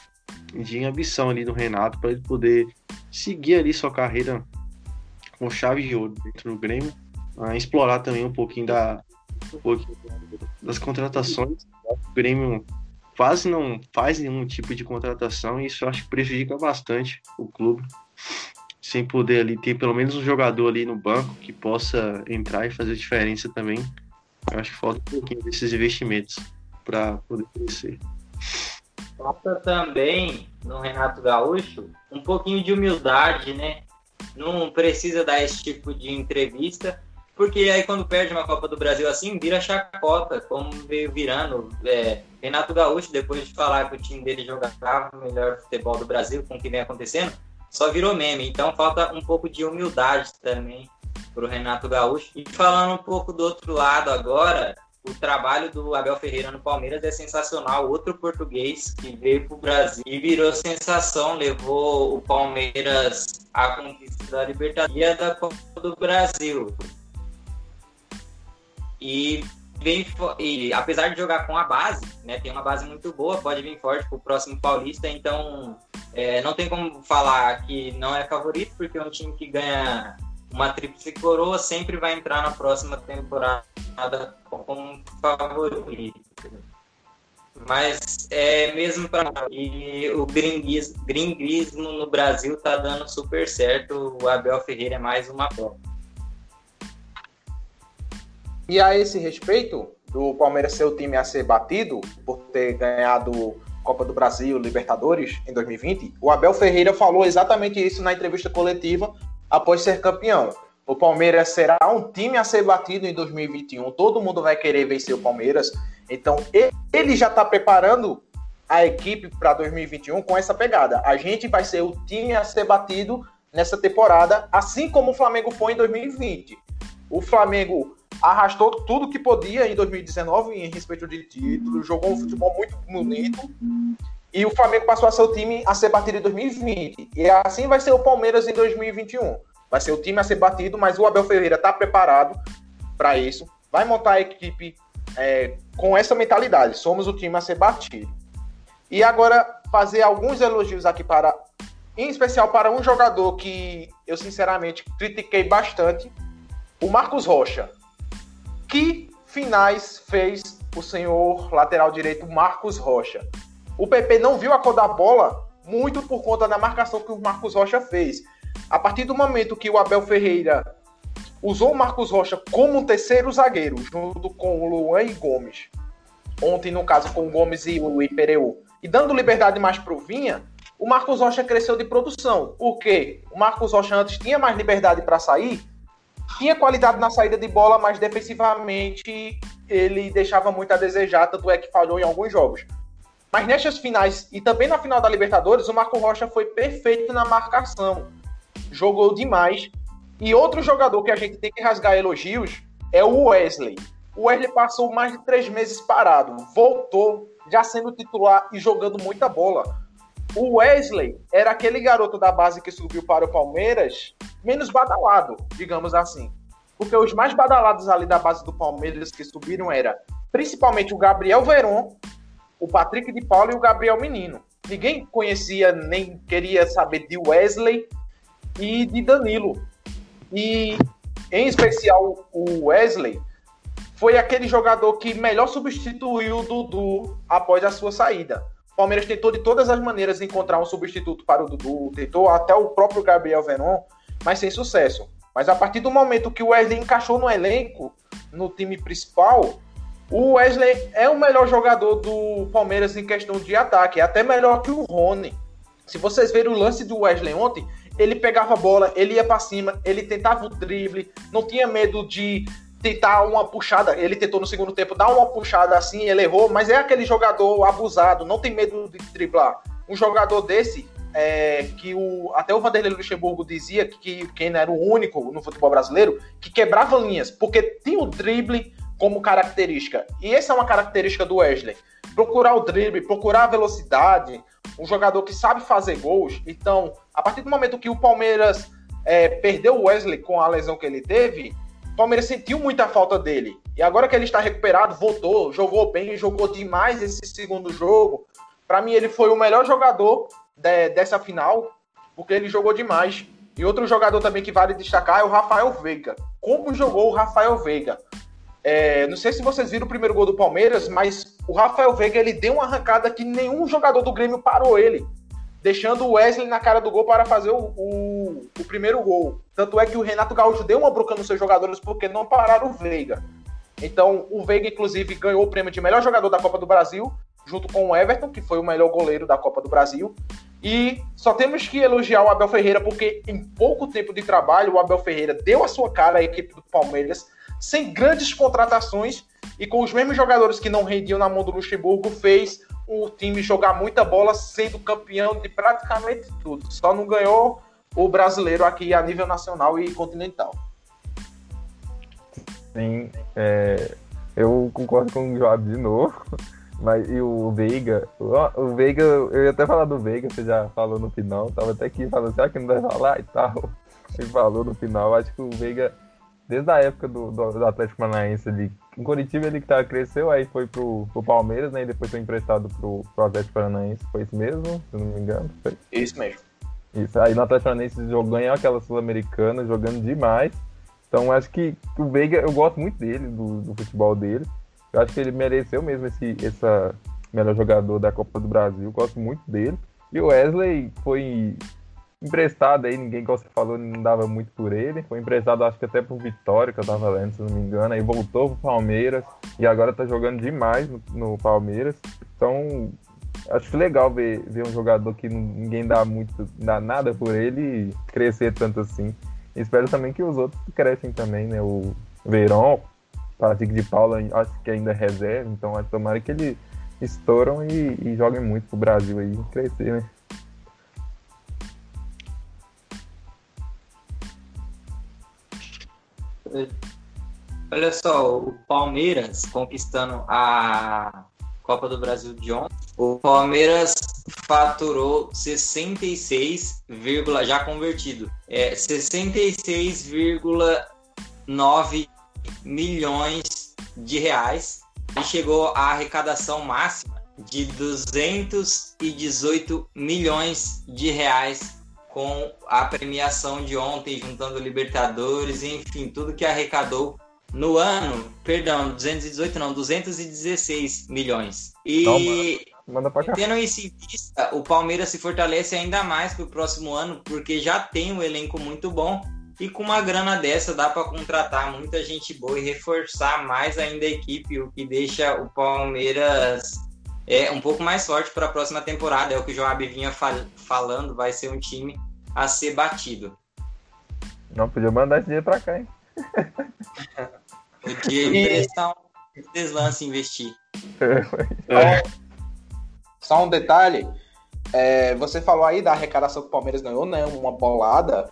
de ambição ali do Renato para ele poder seguir ali sua carreira com chave de ouro dentro do Grêmio, a explorar também um pouquinho, da, um pouquinho das contratações. O Grêmio quase não faz nenhum tipo de contratação e isso eu acho que prejudica bastante o clube. Sem poder ali ter pelo menos um jogador ali no banco que possa entrar e fazer diferença também. Eu acho que falta um pouquinho desses investimentos para poder crescer. Falta também no Renato Gaúcho um pouquinho de humildade, né? Não precisa dar esse tipo de entrevista, porque aí quando perde uma Copa do Brasil assim, vira chacota, como veio virando. É, Renato Gaúcho, depois de falar que o time dele jogava o melhor futebol do Brasil, com o que vem acontecendo, só virou meme. Então falta um pouco de humildade também para o Renato Gaúcho. E falando um pouco do outro lado agora, o trabalho do Abel Ferreira no Palmeiras é sensacional. Outro português que veio para o Brasil e virou sensação, levou o Palmeiras à conquista da Libertadores da Copa do Brasil. E, vem, e apesar de jogar com a base, né, tem uma base muito boa, pode vir forte para o próximo Paulista, então é, não tem como falar que não é favorito, porque é um time que ganha uma tríplice coroa sempre vai entrar na próxima temporada como favorito. Mas é mesmo para e o gringuismo, no Brasil tá dando super certo. O Abel Ferreira é mais uma prova. E a esse respeito, do Palmeiras ser o time a ser batido por ter ganhado Copa do Brasil, Libertadores em 2020, o Abel Ferreira falou exatamente isso na entrevista coletiva após ser campeão. O Palmeiras será um time a ser batido em 2021. Todo mundo vai querer vencer o Palmeiras. Então, ele já está preparando a equipe para 2021 com essa pegada. A gente vai ser o time a ser batido nessa temporada, assim como o Flamengo foi em 2020. O Flamengo arrastou tudo que podia em 2019 em respeito de título, jogou um futebol muito bonito. E o Flamengo passou a ser o time a ser batido em 2020. E assim vai ser o Palmeiras em 2021. Vai ser o time a ser batido, mas o Abel Ferreira está preparado para isso. Vai montar a equipe é, com essa mentalidade. Somos o time a ser batido. E agora fazer alguns elogios aqui para, em especial para um jogador que eu sinceramente critiquei bastante, o Marcos Rocha. Que finais fez o senhor lateral direito Marcos Rocha? O PP não viu a cor da bola muito por conta da marcação que o Marcos Rocha fez. A partir do momento que o Abel Ferreira usou o Marcos Rocha como um terceiro zagueiro, junto com o Luan e Gomes, ontem no caso com o Gomes e o Ipereu, e dando liberdade mais pro Vinha, o Marcos Rocha cresceu de produção. Por quê? O Marcos Rocha antes tinha mais liberdade para sair, tinha qualidade na saída de bola, mas defensivamente ele deixava muito a desejar, tanto é que falhou em alguns jogos. Mas nestas finais e também na final da Libertadores, o Marco Rocha foi perfeito na marcação. Jogou demais. E outro jogador que a gente tem que rasgar elogios é o Wesley. O Wesley passou mais de três meses parado, voltou já sendo titular e jogando muita bola. O Wesley era aquele garoto da base que subiu para o Palmeiras, menos badalado, digamos assim. Porque os mais badalados ali da base do Palmeiras que subiram era principalmente o Gabriel Veron, o Patrick de Paulo e o Gabriel Menino. Ninguém conhecia nem queria saber de Wesley e de Danilo. E em especial o Wesley foi aquele jogador que melhor substituiu o Dudu após a sua saída. O Palmeiras tentou de todas as maneiras encontrar um substituto para o Dudu, tentou até o próprio Gabriel Veron, mas sem sucesso. Mas a partir do momento que o Wesley encaixou no elenco, no time principal, o Wesley é o melhor jogador do Palmeiras em questão de ataque, é até melhor que o Rony. Se vocês verem o lance do Wesley ontem, ele pegava a bola, ele ia para cima, ele tentava o drible, não tinha medo de tentar uma puxada. Ele tentou no segundo tempo dar uma puxada assim, ele errou, mas é aquele jogador abusado, não tem medo de driblar. Um jogador desse, é, que o, até o Vanderlei Luxemburgo dizia que quem era o único no futebol brasileiro que quebrava linhas, porque tinha o drible como característica. E essa é uma característica do Wesley. Procurar o drible, procurar a velocidade, um jogador que sabe fazer gols. Então, a partir do momento que o Palmeiras é, perdeu o Wesley com a lesão que ele teve, o Palmeiras sentiu muita falta dele. E agora que ele está recuperado, voltou, jogou bem, jogou demais esse segundo jogo. Para mim, ele foi o melhor jogador de, dessa final, porque ele jogou demais. E outro jogador também que vale destacar é o Rafael Veiga. Como jogou o Rafael Veiga? É, não sei se vocês viram o primeiro gol do Palmeiras, mas o Rafael Veiga ele deu uma arrancada que nenhum jogador do Grêmio parou ele deixando o Wesley na cara do gol para fazer o, o, o, primeiro gol. Tanto é que o Renato Gaúcho deu uma bronca nos seus jogadores porque não pararam o Veiga. Então, o Veiga, inclusive, ganhou o prêmio de melhor jogador da Copa do Brasil junto com o Everton, que foi o melhor goleiro da Copa do Brasil. E só temos que elogiar o Abel Ferreira, porque em pouco tempo de trabalho, o Abel Ferreira deu a sua cara à equipe do Palmeiras, sem grandes contratações e com os mesmos jogadores que não rendiam na mão do Luxemburgo, fez o time jogar muita bola, sendo campeão de praticamente tudo. Só não ganhou o brasileiro aqui a nível nacional e continental. Sim, é, eu concordo com o Joab de novo. Mas e o Veiga, o, Veiga, eu ia até falar do Veiga, você já falou no final, tava até aqui falando, será que não deve falar e tal? Ele falou no final, acho que o Veiga, desde a época do, do, do Atlético Paranaense ali, em Curitiba ele que tá, cresceu, aí foi pro, pro Palmeiras, né, e depois foi emprestado pro, pro Atlético Paranaense, foi isso mesmo, se eu não me engano? Foi? Isso mesmo. Isso, aí no Atlético Paranaense ganhou aquela Sul-Americana, jogando demais, então acho que o Veiga, eu gosto muito dele, do, do futebol dele, eu acho que ele mereceu mesmo esse essa melhor jogador da Copa do Brasil. Gosto muito dele. E o Wesley foi emprestado aí, ninguém, como você falou, não dava muito por ele. Foi emprestado, acho que até por Vitória, que eu tava lendo, se não me engano. Aí voltou pro Palmeiras e agora tá jogando demais no, no Palmeiras. Então, acho legal ver, ver um jogador que ninguém dá muito, dá nada por ele crescer tanto assim. Espero também que os outros crescem também, né? O Verón, Patrick de Paula acho que ainda é reserva, então acho tomara que eles estouram e, e joguem muito pro Brasil aí crescer, né? Olha só, o Palmeiras conquistando a Copa do Brasil de ontem. O Palmeiras faturou 66, já convertido, é 66,9 milhões de reais e chegou à arrecadação máxima de 218 milhões de reais com a premiação de ontem, juntando Libertadores, enfim, tudo que arrecadou no ano, perdão, 218 não, 216 milhões. E manda, manda tendo isso em vista, o Palmeiras se fortalece ainda mais para o próximo ano, porque já tem um elenco muito bom e com uma grana dessa dá para contratar muita gente boa e reforçar mais ainda a equipe, o que deixa o Palmeiras é, um pouco mais forte para a próxima temporada. É o que o Joab vinha fal falando, vai ser um time a ser batido. Não, podia mandar esse dinheiro para cá, hein? Podia emprestar um deslance investir. É, só um detalhe. É, você falou aí da arrecadação que o Palmeiras ganhou, né? Uma bolada.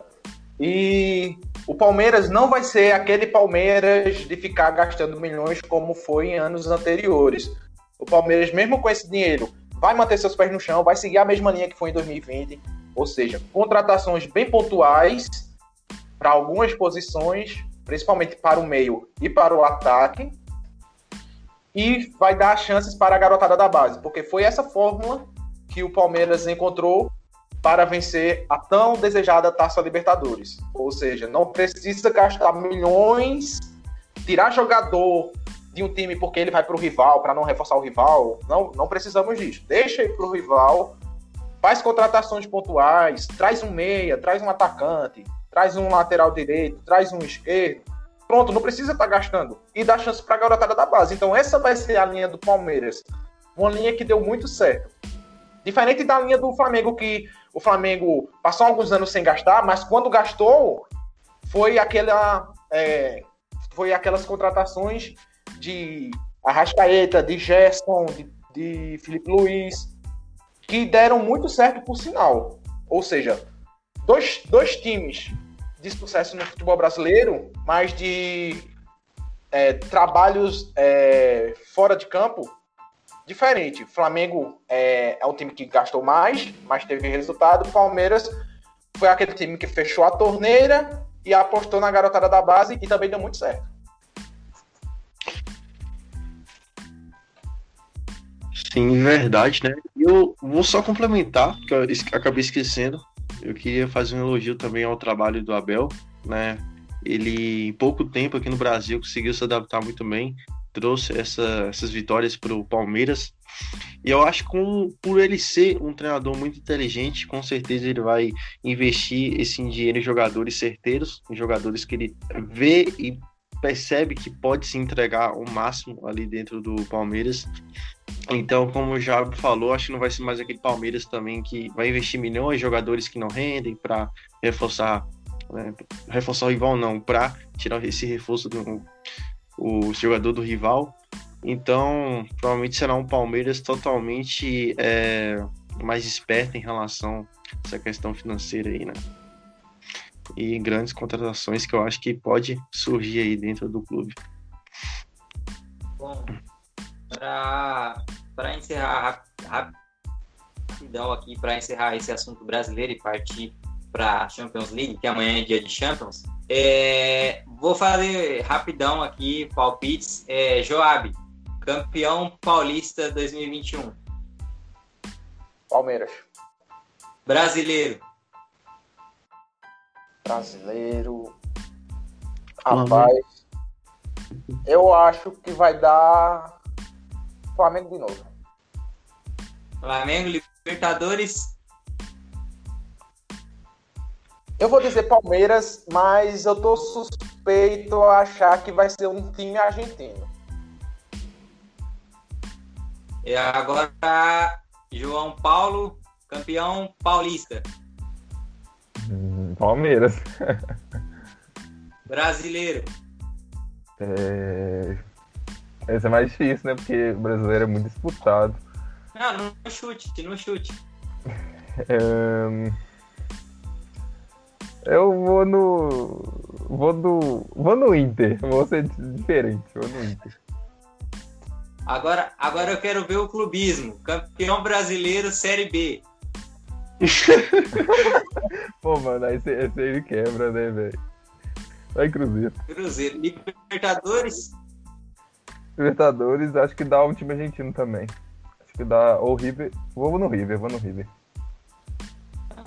E o Palmeiras não vai ser aquele Palmeiras de ficar gastando milhões como foi em anos anteriores. O Palmeiras, mesmo com esse dinheiro, vai manter seus pés no chão, vai seguir a mesma linha que foi em 2020, ou seja, contratações bem pontuais para algumas posições, principalmente para o meio e para o ataque, e vai dar chances para a garotada da base, porque foi essa fórmula que o Palmeiras encontrou para vencer a tão desejada Taça Libertadores. Ou seja, não precisa gastar milhões, tirar jogador de um time porque ele vai para o rival, para não reforçar o rival. Não, não precisamos disso. Deixa ir para o rival, faz contratações pontuais, traz um meia, traz um atacante, traz um lateral direito, traz um esquerdo. Pronto, não precisa estar tá gastando. E dá chance para a garotada da base. Então essa vai ser a linha do Palmeiras. Uma linha que deu muito certo. Diferente da linha do Flamengo, que o Flamengo passou alguns anos sem gastar, mas quando gastou, foi aquela. É, foi aquelas contratações de Arrascaeta, de Gerson, de, de Felipe Luiz, que deram muito certo por sinal. Ou seja, dois, dois times de sucesso no futebol brasileiro, mas de é, trabalhos é, fora de campo diferente. Flamengo é, é um time que gastou mais, mas teve resultado. Palmeiras foi aquele time que fechou a torneira e apostou na garotada da base e também deu muito certo. Sim, verdade, né? Eu vou só complementar, porque eu acabei esquecendo. Eu queria fazer um elogio também ao trabalho do Abel, né? Ele, em pouco tempo aqui no Brasil, conseguiu se adaptar muito bem trouxe essa, essas vitórias para o Palmeiras. E eu acho que por ele ser um treinador muito inteligente, com certeza ele vai investir esse dinheiro em jogadores certeiros, em jogadores que ele vê e percebe que pode se entregar o máximo ali dentro do Palmeiras. Então, como o Jabo falou, acho que não vai ser mais aquele Palmeiras também que vai investir milhões em jogadores que não rendem para reforçar, né, reforçar o rival, não, para tirar esse reforço do o jogador do rival. Então, provavelmente será um Palmeiras totalmente é, mais esperto em relação a essa questão financeira aí, né? E grandes contratações que eu acho que pode surgir aí dentro do clube. Bom, para encerrar rapidão aqui, para encerrar esse assunto brasileiro e partir para a Champions League, que amanhã é dia de Champions, é, vou fazer rapidão aqui palpites. É, Joab, Campeão paulista 2021. Palmeiras. Brasileiro. Brasileiro. Rapaz. Eu acho que vai dar Flamengo de novo. Flamengo, Libertadores. Eu vou dizer Palmeiras, mas eu tô suspeito a achar que vai ser um time argentino. E agora, João Paulo, campeão paulista. Hum, Palmeiras. Brasileiro. É... Esse é mais difícil, né? Porque o brasileiro é muito disputado. Não, não chute, não chute. É... Eu vou no. Vou no. Vou no Inter. Vou ser diferente. Vou no Inter. Agora, agora eu quero ver o clubismo. Campeão brasileiro, Série B. Pô, mano, aí você quebra, né, velho? Vai, Cruzeiro. Cruzeiro. Libertadores? Libertadores, acho que dá um time argentino também. Acho que dá. Ou River. Vou no River, vou no River.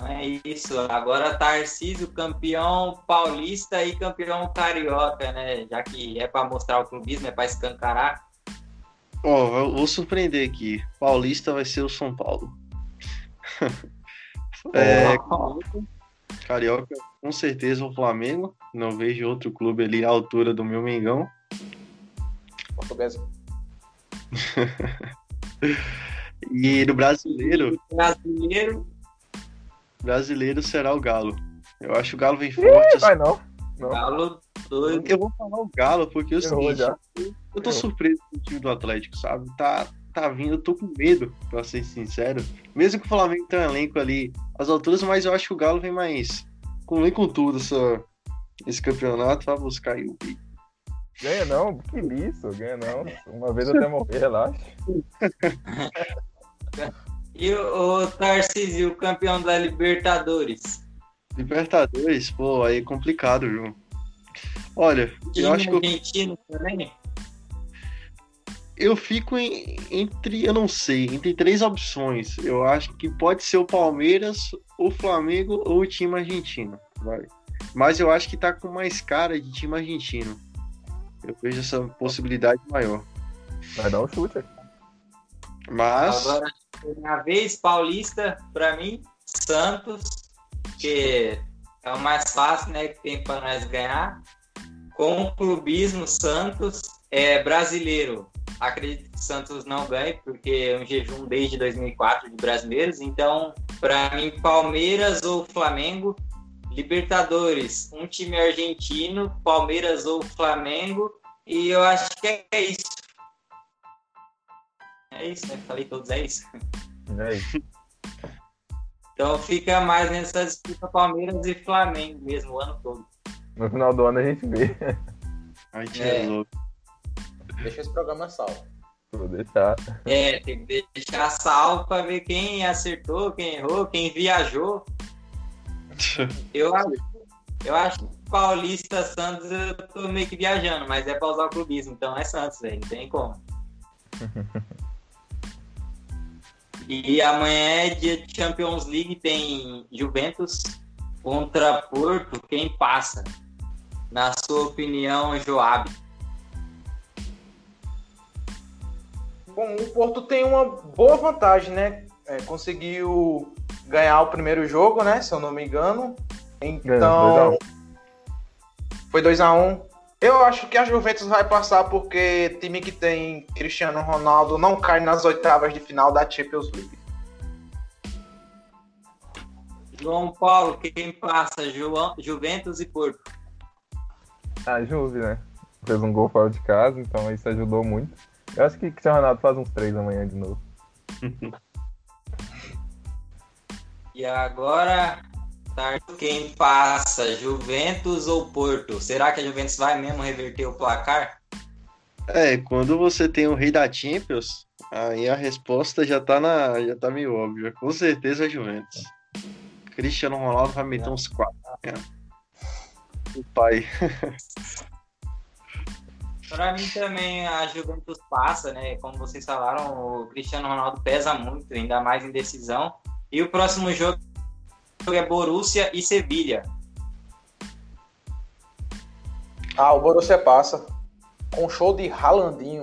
É isso. Agora Tarcísio, campeão paulista e campeão carioca, né? Já que é para mostrar o clubismo, é para escancarar. Ó, oh, vou surpreender aqui. Paulista vai ser o São Paulo. é, Carioca, com certeza o Flamengo. Não vejo outro clube ali à altura do meu Mengão. Portuguesa. e no brasileiro. Brasileiro. Brasileiro será o Galo. Eu acho que o Galo vem forte. Ih, vai não. não. Galo doido. Eu vou falar o Galo, porque é o seguinte, eu tô surpreso com o time do Atlético, sabe? Tá, tá vindo, eu tô com medo, pra ser sincero. Mesmo que o Flamengo tenha um elenco ali às alturas, mas eu acho que o Galo vem mais. Com, com tudo essa, esse campeonato, vai buscar aí o bico. Ganha não, que isso, ganha não. Uma vez até morrer, relaxa. e o, o Tarcísio, campeão da Libertadores? Libertadores, pô, aí é complicado, viu? Olha, eu acho que. Argentino também? Eu fico em, entre, eu não sei, entre três opções. Eu acho que pode ser o Palmeiras, o Flamengo ou o time argentino. Vai. Mas eu acho que tá com mais cara de time argentino. Eu vejo essa possibilidade maior. Vai dar um chute. Mas. Agora, a vez paulista, para mim, Santos, que é o mais fácil, né, que tem para nós ganhar com o clubismo Santos é brasileiro. Acredito que o Santos não ganhe, porque é um jejum desde 2004 de brasileiros. Então, para mim, Palmeiras ou Flamengo. Libertadores, um time argentino, Palmeiras ou Flamengo. E eu acho que é isso. É isso, né? Falei todos, é isso. É isso. Então fica mais nessa disputa Palmeiras e Flamengo mesmo o ano todo. No final do ano a gente vê. A gente é, é louco. Deixa esse programa salvo. Vou deixar. É, tem que deixar salvo para ver quem acertou, quem errou, quem viajou. eu acho, eu acho que Paulista Santos eu tô meio que viajando, mas é para usar o clubismo, então é Santos, velho, não tem como. e amanhã é dia de Champions League, tem Juventus contra Porto, quem passa? Na sua opinião, Joab? Bom, o Porto tem uma boa vantagem, né? É, conseguiu ganhar o primeiro jogo, né? Se eu não me engano. Então. foi 2x1. Um. Eu acho que a Juventus vai passar porque time que tem Cristiano Ronaldo não cai nas oitavas de final da Champions League. João Paulo, quem passa? Ju Juventus e Porto. A Juve, né? Fez um gol fora de casa, então isso ajudou muito. Eu acho que Cristiano Ronaldo faz uns três amanhã de novo. e agora, quem passa, Juventus ou Porto? Será que a Juventus vai mesmo reverter o placar? É, quando você tem o rei da Champions, aí a resposta já tá, na, já tá meio óbvia. Com certeza a Juventus. Cristiano Ronaldo vai meter uns quatro. É. O pai. Para mim também a Juventus passa, né? Como vocês falaram, o Cristiano Ronaldo pesa muito, ainda mais em decisão. E o próximo jogo é Borussia e Sevilha. Ah, o Borussia passa. Com show de Ralandinho.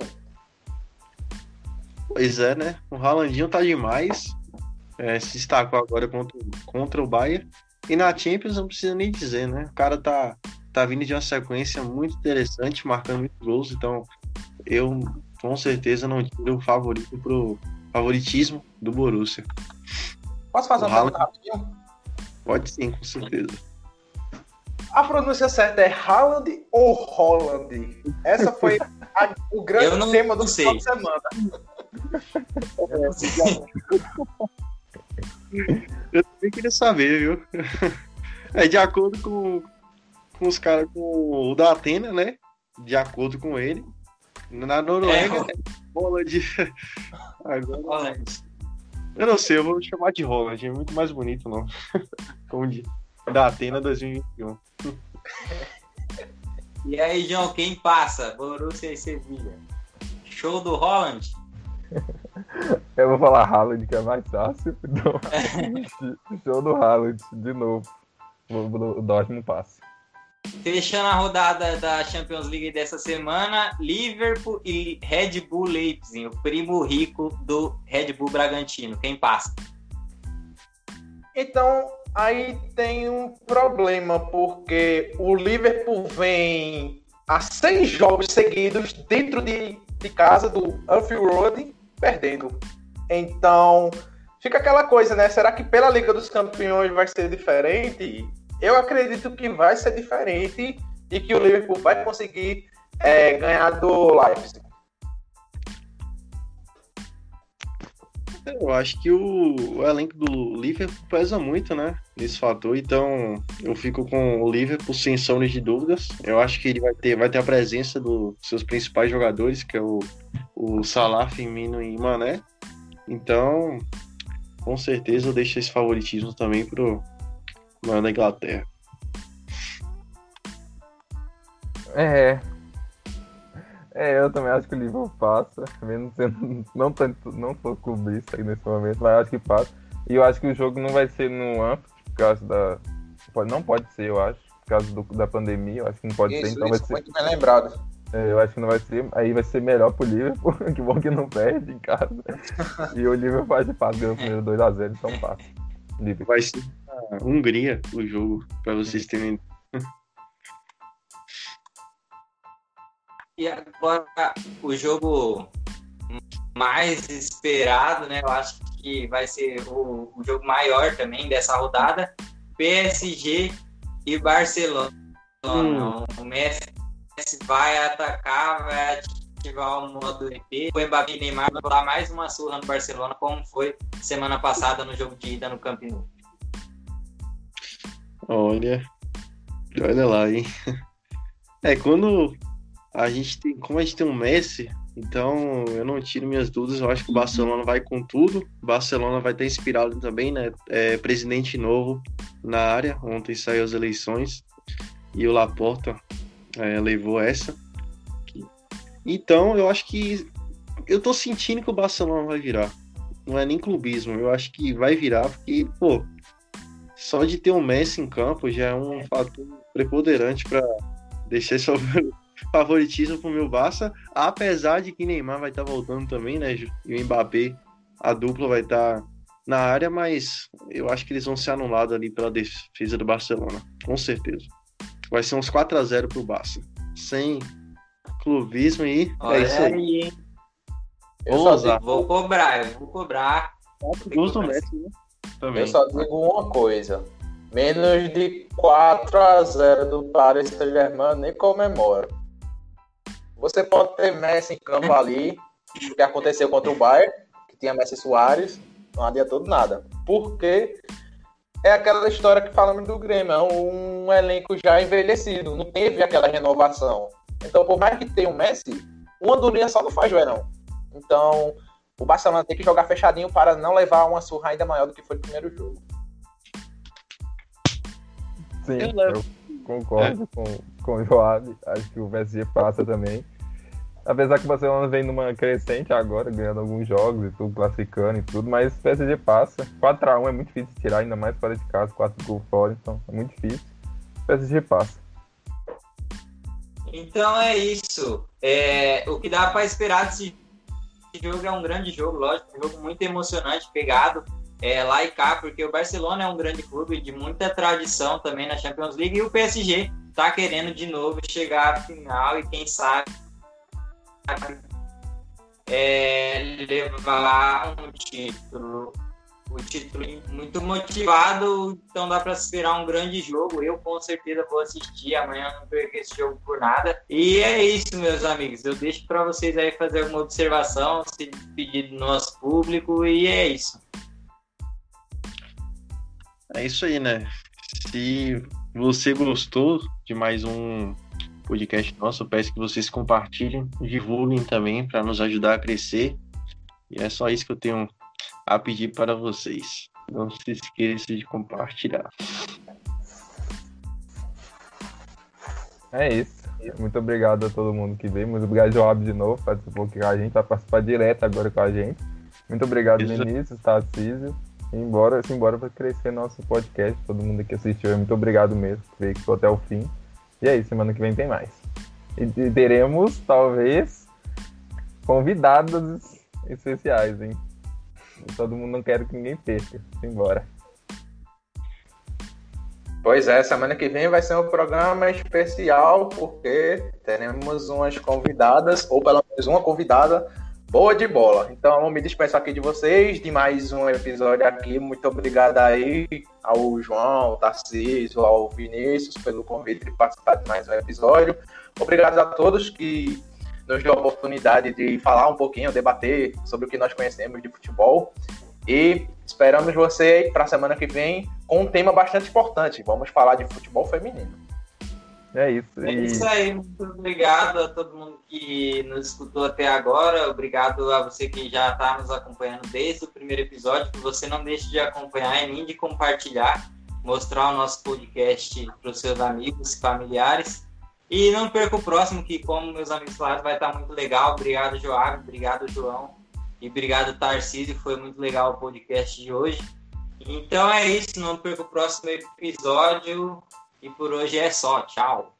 Pois é, né? O Ralandinho tá demais. É, se destacou agora contra, contra o Bayern. E na Champions não precisa nem dizer, né? O cara tá tá vindo de uma sequência muito interessante, marcando muitos gols, então eu com certeza não tiro o favorito pro favoritismo do Borussia. Posso fazer uma pergunta rapidinho? Pode sim, com certeza. A pronúncia certa é Haaland ou Holland? Essa foi a, o grande tema do final de semana. Eu também queria saber, viu? É de acordo com, com os caras com o da Atena, né? De acordo com ele. Na Noruega, é, bola de. Agora, eu não sei, eu vou chamar de Holland, é muito mais bonito, não. Como de da Atena 2021. E aí, João, quem passa? Borussia e Sevilha. Show do Holland? Eu vou falar Haaland, que é mais fácil. Então, show do Haaland, de novo. O Dortmund passa. Fechando a rodada da Champions League dessa semana, Liverpool e Red Bull Leipzig, o primo rico do Red Bull Bragantino. Quem passa? Então, aí tem um problema, porque o Liverpool vem a seis jogos seguidos dentro de, de casa do Anfield Road perdendo. Então, fica aquela coisa, né? Será que pela Liga dos Campeões vai ser diferente? Eu acredito que vai ser diferente e que o Liverpool vai conseguir é, ganhar do Leipzig. Eu acho que o, o, elenco do Liverpool pesa muito, né? Nesse fator. Então, eu fico com o Liverpool sem sombra de dúvidas. Eu acho que ele vai ter, vai ter a presença dos seus principais jogadores, que é o, o Salah, Firmino e Mané. Então, com certeza eu deixo esse favoritismo também pro, maior da Inglaterra. É. É, eu também acho que o Liverpool passa, mesmo sendo não tanto, não sou clubista aí nesse momento, mas acho que passa. E eu acho que o jogo não vai ser no Anfield, por causa da. Não pode ser, eu acho, por causa do, da pandemia, eu acho que não pode isso, ser, então isso, vai ser. Muito bem lembrado. É, eu acho que não vai ser. Aí vai ser melhor pro Liverpool, que bom que não perde em casa. e o Liverpool faz de fato, ganhou o primeiro 2x0, então passa. Liverpool. Vai ser Hungria o jogo, para vocês terem. E agora o jogo mais esperado, né? Eu acho que vai ser o, o jogo maior também dessa rodada. PSG e Barcelona. Hum. O Messi vai atacar, vai ativar o modo EP. O Mbappé e Neymar vão dar mais uma surra no Barcelona, como foi semana passada no jogo de ida no Camp Nou. Olha, olha lá, hein? É, quando a gente tem, como a gente tem um Messi, então eu não tiro minhas dúvidas, eu acho que o Barcelona vai com tudo. O Barcelona vai ter inspirado também, né? É, presidente novo na área, ontem saiu as eleições e o Laporta é, levou essa. Então eu acho que eu tô sentindo que o Barcelona vai virar. Não é nem clubismo, eu acho que vai virar, porque, pô, só de ter o um Messi em campo já é um fator preponderante para deixar esse favoritismo pro meu Barça, apesar de que Neymar vai estar tá voltando também, né? E o Mbappé, a dupla vai estar tá na área, mas eu acho que eles vão ser anulados ali pela defesa do Barcelona, com certeza. Vai ser uns 4 a 0 pro Barça. sem clubismo aí. É Olha isso aí. aí. Eu Vou cobrar, eu vou cobrar. Gols do Messi, né? Também. eu só digo uma coisa. Menos de 4 a 0 do Paris Saint-Germain nem comemora. Você pode ter Messi em campo ali, o que aconteceu contra o Bayern, que tinha Messi Soares, não adiantou nada. Porque é aquela história que falamos do Grêmio, é um elenco já envelhecido, não teve aquela renovação. Então, por mais que tenha o Messi, uma andorinha só não faz verão. Então, o Barcelona tem que jogar fechadinho para não levar uma surra ainda maior do que foi o primeiro jogo. Sim, Eu eu, concordo com, com o Joab. Acho que o PSG passa também. Apesar que o Barcelona vem numa crescente agora, ganhando alguns jogos e tudo, classificando e tudo, mas o PSG passa. 4x1 é muito difícil de tirar, ainda mais fora de casa, 4 gols fora, então é muito difícil. O PSG passa. Então é isso. É, o que dá para esperar desse jogo é um grande jogo, lógico, um jogo muito emocionante, pegado é, lá e cá, porque o Barcelona é um grande clube de muita tradição também na Champions League e o PSG tá querendo de novo chegar à final e quem sabe é, levar um título. O título muito motivado, então dá para esperar um grande jogo. Eu com certeza vou assistir amanhã, não perco esse jogo por nada. E é isso, meus amigos. Eu deixo para vocês aí fazer alguma observação, se despedir do nosso público e é isso. É isso aí, né? Se você gostou de mais um podcast nosso, peço que vocês compartilhem, divulguem também para nos ajudar a crescer. E é só isso que eu tenho a pedir para vocês. Não se esqueça de compartilhar. É isso. Muito obrigado a todo mundo que veio. Muito obrigado, Joab, de novo, participou aqui com a gente, vai participar direto agora com a gente. Muito obrigado, Isso. Vinícius, Tarcísio. Embora, embora para crescer nosso podcast, todo mundo que assistiu, muito obrigado mesmo, que veio aqui até o fim. E é isso, semana que vem tem mais. E, e teremos, talvez, convidados especiais, hein? Todo mundo não quer que ninguém perca. Simbora. Pois é, semana que vem vai ser um programa especial, porque teremos umas convidadas, ou pelo menos uma convidada boa de bola. Então, me despeço aqui de vocês, de mais um episódio aqui. Muito obrigado aí ao João, ao Tarcísio, ao Vinícius pelo convite de participar de mais um episódio. Obrigado a todos que nos deu a oportunidade de falar um pouquinho, debater sobre o que nós conhecemos de futebol. E esperamos você para a semana que vem com um tema bastante importante. Vamos falar de futebol feminino. É isso. É E isso aí, muito obrigado a todo mundo que nos escutou até agora. Obrigado a você que já está nos acompanhando desde o primeiro episódio. Que você não deixe de acompanhar e nem de compartilhar, mostrar o nosso podcast para os seus amigos e familiares. E não perca o próximo, que, como meus amigos falaram, vai estar muito legal. Obrigado, Joab. Obrigado, João. E obrigado, Tarcísio. Foi muito legal o podcast de hoje. Então é isso. Não perca o próximo episódio. E por hoje é só. Tchau.